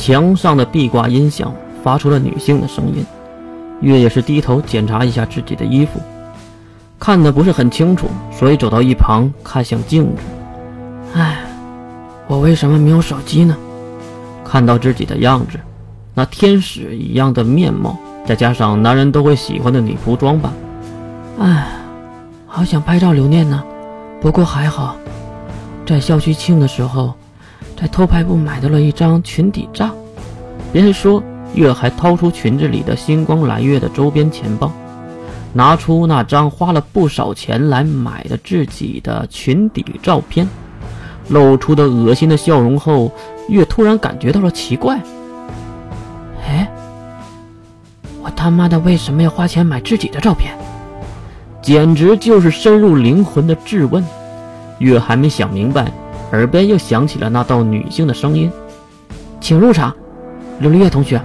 墙上的壁挂音响发出了女性的声音。月也是低头检查一下自己的衣服，看的不是很清楚，所以走到一旁看向镜子。唉，我为什么没有手机呢？看到自己的样子，那天使一样的面貌，再加上男人都会喜欢的女仆装扮，唉，好想拍照留念呢。不过还好，在校区庆的时候，在偷拍部买到了一张裙底照。别人说。月还掏出裙子里的星光蓝月的周边钱包，拿出那张花了不少钱来买的自己的裙底照片，露出的恶心的笑容后，月突然感觉到了奇怪。哎，我他妈的为什么要花钱买自己的照片？简直就是深入灵魂的质问。月还没想明白，耳边又响起了那道女性的声音：“请入场，刘丽月同学。”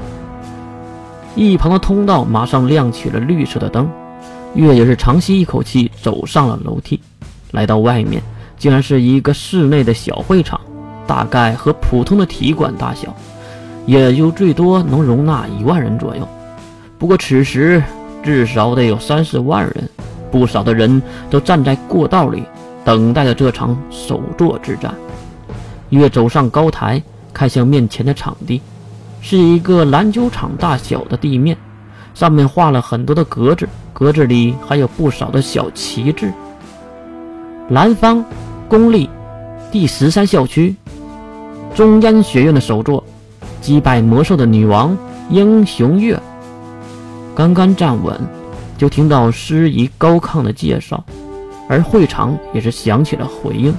一旁的通道马上亮起了绿色的灯，月也是长吸一口气，走上了楼梯，来到外面，竟然是一个室内的小会场，大概和普通的体育馆大小，也就最多能容纳一万人左右。不过此时至少得有三四万人，不少的人都站在过道里，等待着这场首座之战。月走上高台，看向面前的场地。是一个篮球场大小的地面，上面画了很多的格子，格子里还有不少的小旗帜。南方公立第十三校区中央学院的首座，击败魔兽的女王英雄月。刚刚站稳，就听到师仪高亢的介绍，而会场也是响起了回应，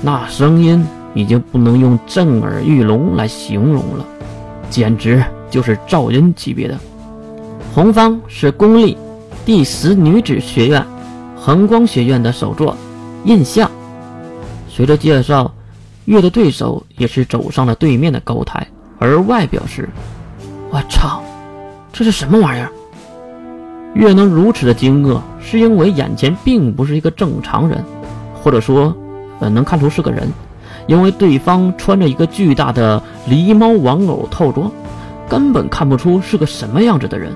那声音已经不能用震耳欲聋来形容了。简直就是噪音级别的。红方是公立第十女子学院恒光学院的首座印象。随着介绍，月的对手也是走上了对面的高台，而外表是：“我操，这是什么玩意儿？”月能如此的惊愕，是因为眼前并不是一个正常人，或者说，呃，能看出是个人。因为对方穿着一个巨大的狸猫玩偶套装，根本看不出是个什么样子的人。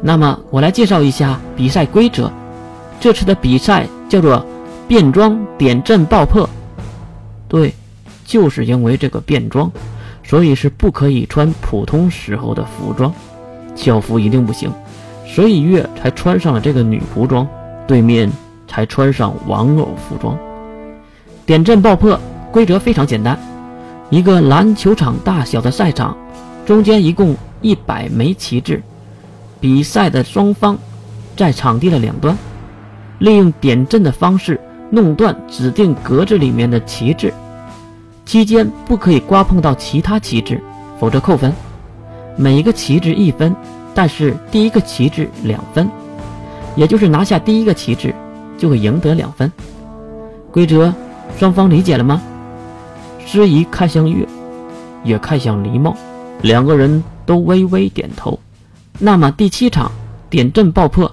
那么，我来介绍一下比赛规则。这次的比赛叫做变装点阵爆破。对，就是因为这个变装，所以是不可以穿普通时候的服装，校服一定不行。所以月才穿上了这个女仆装，对面才穿上玩偶服装。点阵爆破规则非常简单，一个篮球场大小的赛场，中间一共一百枚旗帜，比赛的双方在场地的两端，利用点阵的方式弄断指定格子里面的旗帜，期间不可以刮碰到其他旗帜，否则扣分。每一个旗帜一分，但是第一个旗帜两分，也就是拿下第一个旗帜就会赢得两分。规则。双方理解了吗？司仪看向月，也看向狸猫，两个人都微微点头。那么第七场点阵爆破，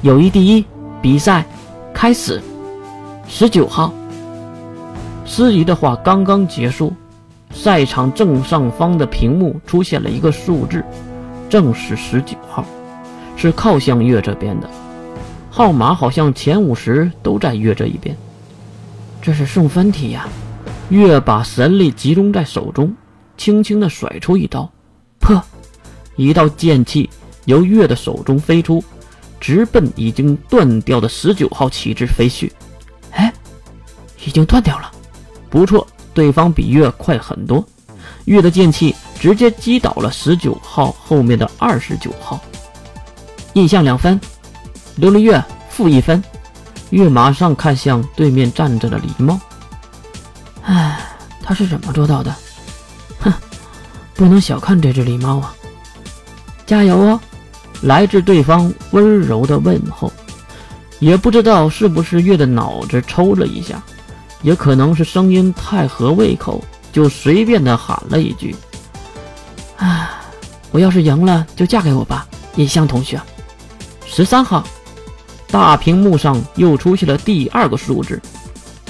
友谊第一，比赛开始。十九号。司仪的话刚刚结束，赛场正上方的屏幕出现了一个数字，正是十九号，是靠向月这边的。号码好像前五十都在月这一边。这是送分题呀！月把神力集中在手中，轻轻的甩出一刀，破！一道剑气由月的手中飞出，直奔已经断掉的十九号旗帜飞去。哎，已经断掉了，不错，对方比月快很多。月的剑气直接击倒了十九号后面的二十九号，印象两分，琉璃月负一分。月马上看向对面站着的狸猫，唉，他是怎么做到的？哼，不能小看这只狸猫啊！加油哦！来自对方温柔的问候，也不知道是不是月的脑子抽了一下，也可能是声音太合胃口，就随便的喊了一句：“唉，我要是赢了，就嫁给我吧，尹香同学。”十三号。大屏幕上又出现了第二个数字，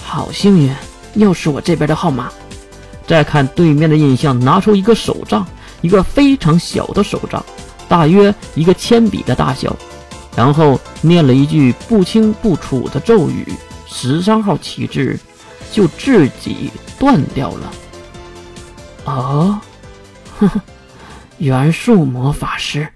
好幸运，又是我这边的号码。再看对面的印象，拿出一个手杖，一个非常小的手杖，大约一个铅笔的大小，然后念了一句不清不楚的咒语，十三号旗帜就自己断掉了。哦，呵呵，元素魔法师。